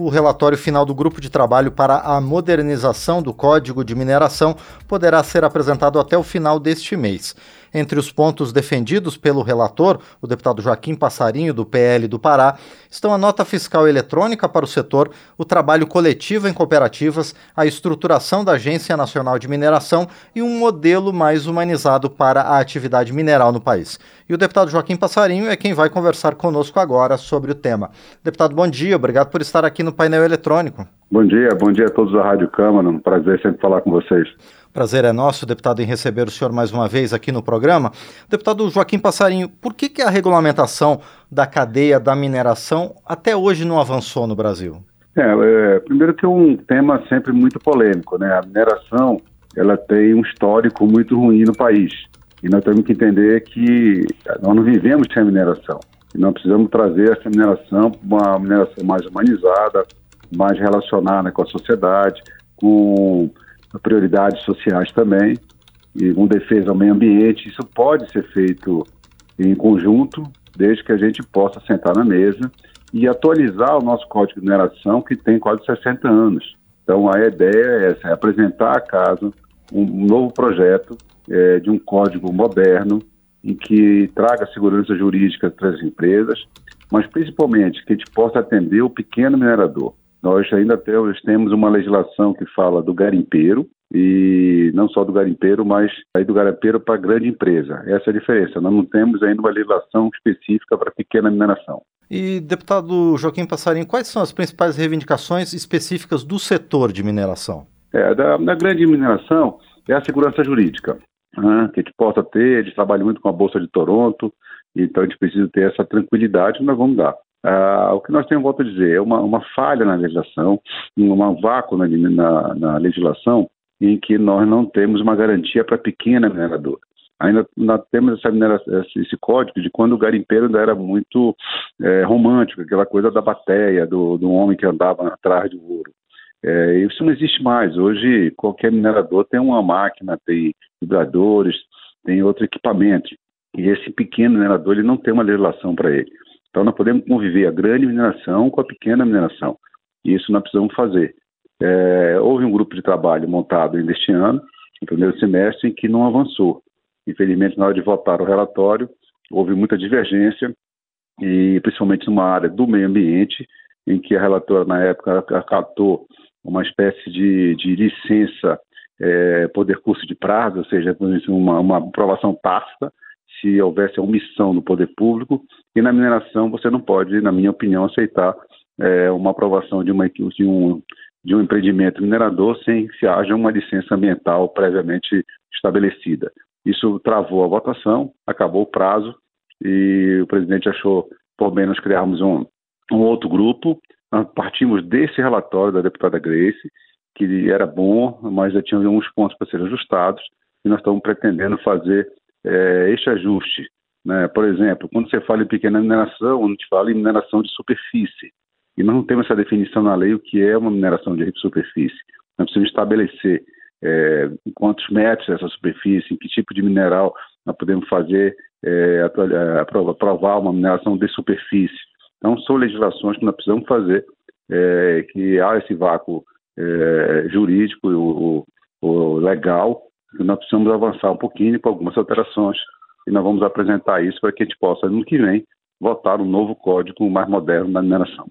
o relatório final do Grupo de Trabalho para a Modernização do Código de Mineração poderá ser apresentado até o final deste mês. Entre os pontos defendidos pelo relator, o deputado Joaquim Passarinho, do PL do Pará, estão a nota fiscal eletrônica para o setor, o trabalho coletivo em cooperativas, a estruturação da Agência Nacional de Mineração e um modelo mais humanizado para a atividade mineral no país. E o deputado Joaquim Passarinho é quem vai conversar conosco agora sobre o tema. Deputado, bom dia, obrigado por estar aqui no painel eletrônico. Bom dia, bom dia a todos da Rádio Câmara, um prazer sempre falar com vocês. Prazer é nosso, deputado, em receber o senhor mais uma vez aqui no programa. Deputado Joaquim Passarinho, por que, que a regulamentação da cadeia da mineração até hoje não avançou no Brasil? É, é, primeiro que é um tema sempre muito polêmico, né? A mineração, ela tem um histórico muito ruim no país. E nós temos que entender que nós não vivemos sem a mineração. Nós precisamos trazer essa mineração para uma mineração mais humanizada, mais relacionada com a sociedade, com prioridades sociais também, e com defesa ao meio ambiente. Isso pode ser feito em conjunto, desde que a gente possa sentar na mesa e atualizar o nosso código de mineração, que tem quase 60 anos. Então, a ideia é essa, é apresentar à casa um novo projeto é, de um código moderno em que traga segurança jurídica para as empresas, mas principalmente que a gente possa atender o pequeno minerador. Nós ainda temos uma legislação que fala do garimpeiro, e não só do garimpeiro, mas aí do garimpeiro para grande empresa. Essa é a diferença. Nós não temos ainda uma legislação específica para pequena mineração. E, deputado Joaquim Passarinho, quais são as principais reivindicações específicas do setor de mineração? É, da, da grande mineração é a segurança jurídica, né, que a gente possa ter, gente trabalha muito com a Bolsa de Toronto, então a gente precisa ter essa tranquilidade, nós vamos dar. Ah, o que nós temos, volto a dizer, é uma, uma falha na legislação, um vácuo na, na, na, legislação em que nós não temos uma garantia para pequena mineradora. Ainda nós temos essa esse código de quando o garimpeiro ainda era muito é, romântico, aquela coisa da bateia, do, do homem que andava atrás do ouro. É, isso não existe mais. Hoje, qualquer minerador tem uma máquina, tem vibradores, tem outro equipamento. E esse pequeno minerador ele não tem uma legislação para ele. Então, nós podemos conviver a grande mineração com a pequena mineração. E isso nós precisamos fazer. É, houve um grupo de trabalho montado ainda este ano, no primeiro semestre, em que não avançou. Infelizmente, na hora de votar o relatório, houve muita divergência, e principalmente numa área do meio ambiente, em que a relatora, na época, acatou uma espécie de, de licença é, poder curso de prazo, ou seja, uma, uma aprovação tácita, se houvesse omissão do poder público, e na mineração você não pode, na minha opinião, aceitar é, uma aprovação de, uma, de, um, de um empreendimento minerador sem que haja uma licença ambiental previamente estabelecida. Isso travou a votação, acabou o prazo, e o presidente achou por bem nós criarmos um, um outro grupo. Partimos desse relatório da deputada Grace, que era bom, mas já tinha alguns pontos para serem ajustados, e nós estamos pretendendo fazer é, este ajuste. Né? Por exemplo, quando você fala em pequena mineração, a gente fala em mineração de superfície. E nós não temos essa definição na lei o que é uma mineração de superfície. Nós precisamos estabelecer é, quantos metros essa superfície, em que tipo de mineral nós podemos fazer, é, aprovar uma mineração de superfície. Então, são legislações que nós precisamos fazer, é, que há esse vácuo é, jurídico, o, o legal, nós precisamos avançar um pouquinho com algumas alterações e nós vamos apresentar isso para que a gente possa, no que vem, votar um novo código mais moderno da mineração.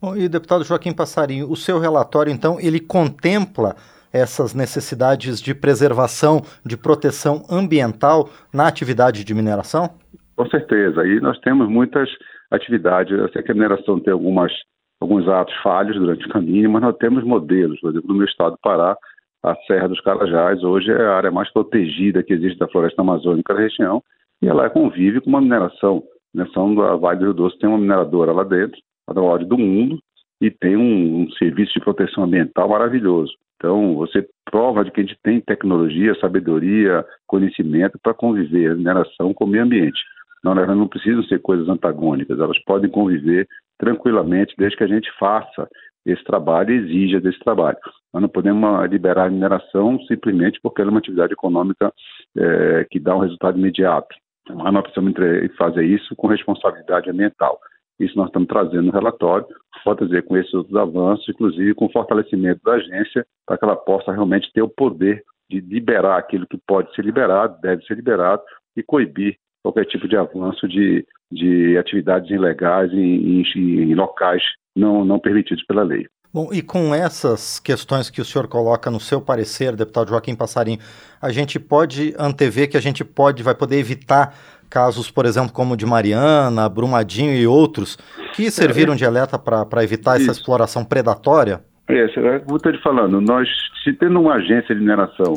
Bom, e deputado Joaquim Passarinho, o seu relatório, então, ele contempla essas necessidades de preservação, de proteção ambiental na atividade de mineração? Com certeza. E nós temos muitas atividades. Eu sei que a mineração tem algumas, alguns atos falhos durante o caminho, mas nós temos modelos. Por exemplo, no meu estado do Pará, a Serra dos Carajás hoje é a área mais protegida que existe da floresta amazônica da região e ela convive com uma mineração. A mineração da Vale do Rio Doce tem uma mineradora lá dentro, a maior do mundo, e tem um, um, serviço de proteção ambiental maravilhoso. Então, você prova de que a gente tem tecnologia, sabedoria, conhecimento para conviver a mineração com o meio ambiente. Não, elas não precisam ser coisas antagônicas, elas podem conviver tranquilamente desde que a gente faça esse trabalho e exija desse trabalho. Nós não podemos liberar a mineração simplesmente porque ela é uma atividade econômica é, que dá um resultado imediato. Mas nós precisamos fazer isso com responsabilidade ambiental. Isso nós estamos trazendo no relatório, pode dizer, com esses outros avanços, inclusive com o fortalecimento da agência, para que ela possa realmente ter o poder de liberar aquilo que pode ser liberado, deve ser liberado, e coibir qualquer tipo de avanço de, de atividades ilegais em, em, em locais não, não permitidos pela lei. Bom, e com essas questões que o senhor coloca no seu parecer, deputado Joaquim Passarinho, a gente pode antever que a gente pode, vai poder evitar casos, por exemplo, como o de Mariana, Brumadinho e outros, que serviram de alerta para evitar Isso. essa exploração predatória? É, é como eu estou te falando, nós, se tendo uma agência de mineração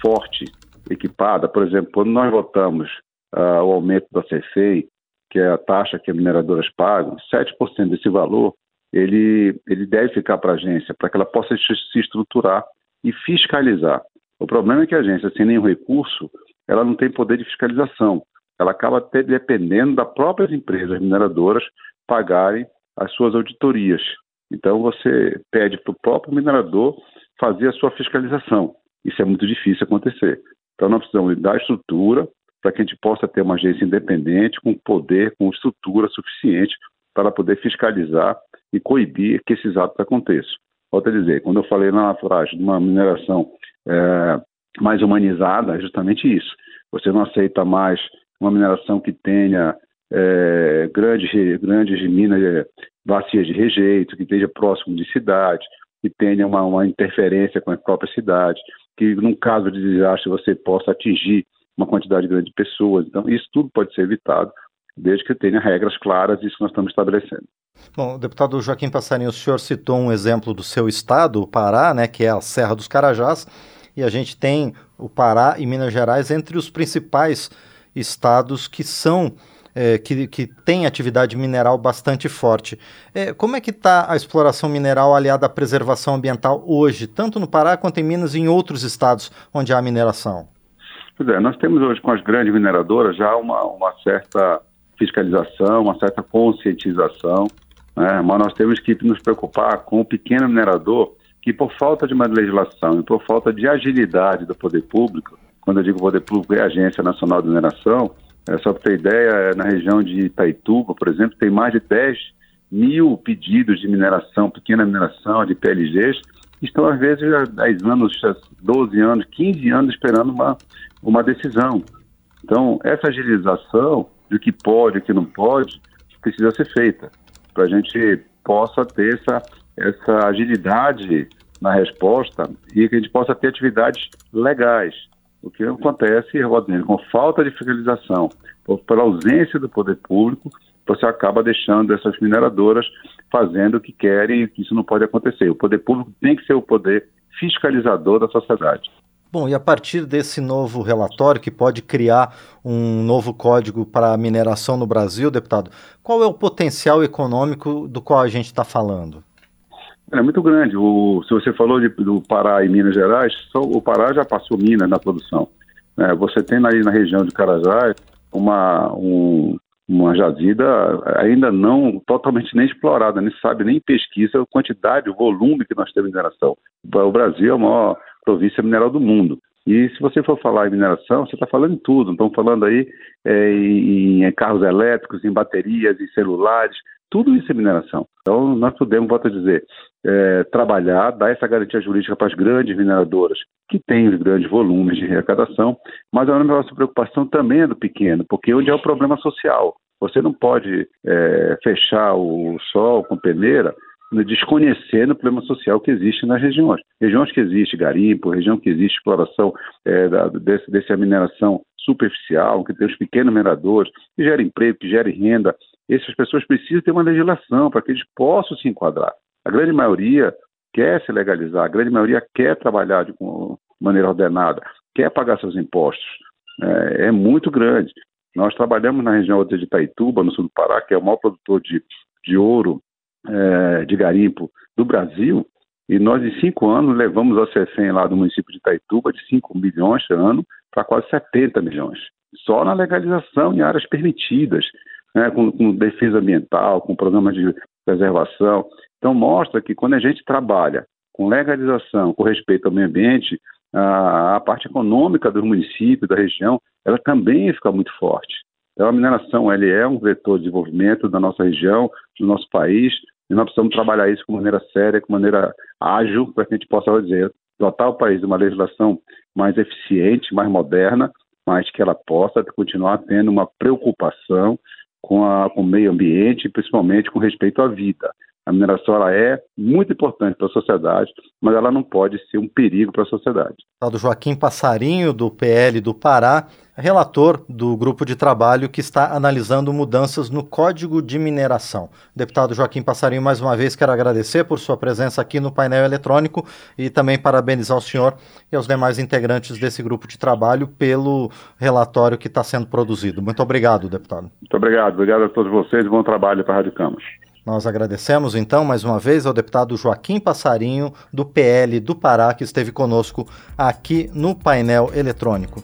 forte, equipada, por exemplo, quando nós votamos uh, o aumento da CFEI, que é a taxa que as mineradoras pagam, 7% desse valor, ele, ele deve ficar para a agência, para que ela possa se estruturar e fiscalizar. O problema é que a agência, sem nenhum recurso, ela não tem poder de fiscalização. Ela acaba até dependendo das próprias empresas mineradoras pagarem as suas auditorias. Então você pede para o próprio minerador fazer a sua fiscalização. Isso é muito difícil acontecer. Então nós precisamos dar estrutura para que a gente possa ter uma agência independente, com poder, com estrutura suficiente para poder fiscalizar e coibir que esses atos aconteçam. Volto a dizer, quando eu falei na frase de uma mineração é, mais humanizada, é justamente isso. Você não aceita mais uma mineração que tenha é, grandes, grandes minas, é, bacias de rejeito, que esteja próximo de cidade, que tenha uma, uma interferência com a própria cidade, que num caso de desastre você possa atingir uma quantidade grande de pessoas. Então, isso tudo pode ser evitado desde que tenha regras claras, isso nós estamos estabelecendo. Bom, deputado Joaquim Passarinho, o senhor citou um exemplo do seu estado, o Pará, né, que é a Serra dos Carajás, e a gente tem o Pará e Minas Gerais entre os principais estados que são é, que, que tem atividade mineral bastante forte. É, como é que está a exploração mineral aliada à preservação ambiental hoje, tanto no Pará quanto em Minas e em outros estados onde há mineração? Pois é, nós temos hoje com as grandes mineradoras já uma, uma certa fiscalização, uma certa conscientização, né? mas nós temos que nos preocupar com o pequeno minerador que por falta de uma legislação e por falta de agilidade do poder público, quando eu digo poder público é a Agência Nacional de Mineração, é, só para ter ideia, é, na região de Itaituba, por exemplo, tem mais de 10 mil pedidos de mineração, pequena mineração, de PLGs, estão às vezes há 10 anos, 12 anos, 15 anos esperando uma, uma decisão. Então, essa agilização do que pode e o que não pode precisa ser feita, para a gente possa ter essa, essa agilidade na resposta e que a gente possa ter atividades legais. O que acontece, Rodrigo, com falta de fiscalização, pela ausência do poder público, você acaba deixando essas mineradoras fazendo o que querem e isso não pode acontecer. O poder público tem que ser o poder fiscalizador da sociedade. Bom, e a partir desse novo relatório, que pode criar um novo código para a mineração no Brasil, deputado, qual é o potencial econômico do qual a gente está falando? É muito grande. O, se você falou de, do Pará e Minas Gerais, só, o Pará já passou Minas na produção. É, você tem aí na região de Carajás uma, um, uma jazida ainda não totalmente nem explorada, nem sabe nem pesquisa a quantidade, o volume que nós temos em mineração. O Brasil é a maior província mineral do mundo. E se você for falar em mineração, você está falando em tudo. Estamos falando aí é, em, em, carros elétricos, em baterias, em celulares, tudo isso é mineração. Então, nós podemos, volto a dizer, é, trabalhar, dar essa garantia jurídica para as grandes mineradoras, que têm os grandes volumes de arrecadação, mas a nossa preocupação também é do pequeno, porque onde é o problema social. Você não pode é, fechar o sol com peneira desconhecendo o problema social que existe nas regiões. Regiões que existe garimpo, região que existe exploração é, da, desse, dessa mineração superficial, que tem os pequenos mineradores, que gera emprego, que gera renda, essas pessoas precisam ter uma legislação para que eles possam se enquadrar. A grande maioria quer se legalizar, a grande maioria quer trabalhar de maneira ordenada, quer pagar seus impostos. É, é muito grande. Nós trabalhamos na região de Itaituba, no sul do Pará, que é o maior produtor de, de ouro é, de garimpo do Brasil, e nós, em cinco anos, levamos a CEFEM lá do município de Itaituba de 5 milhões de ano para quase 70 milhões. Só na legalização em áreas permitidas né, com, com, defesa ambiental, com programas de preservação. Então, mostra que quando a gente trabalha com legalização, com respeito ao meio ambiente, a, a parte econômica do município, da região, ela também fica muito forte. Então, a mineração ele é um vetor de desenvolvimento da nossa região, do nosso país, e nós precisamos trabalhar isso de maneira séria, de maneira ágil, para que a gente possa dizer, dotar o país de uma legislação mais eficiente, mais moderna, mas que ela possa continuar tendo uma preocupação com, a, com o meio ambiente, principalmente com respeito à vida. A mineração ela é muito importante para a sociedade, mas ela não pode ser um perigo para a sociedade. Do Joaquim Passarinho, do PL do Pará, relator do grupo de trabalho que está analisando mudanças no Código de Mineração. Deputado Joaquim Passarinho, mais uma vez quero agradecer por sua presença aqui no painel eletrônico e também parabenizar o senhor e aos demais integrantes desse grupo de trabalho pelo relatório que está sendo produzido. Muito obrigado, deputado. Muito obrigado. Obrigado a todos vocês. Bom trabalho para a Rádio Camas. Nós agradecemos então mais uma vez ao deputado Joaquim Passarinho, do PL do Pará, que esteve conosco aqui no painel eletrônico.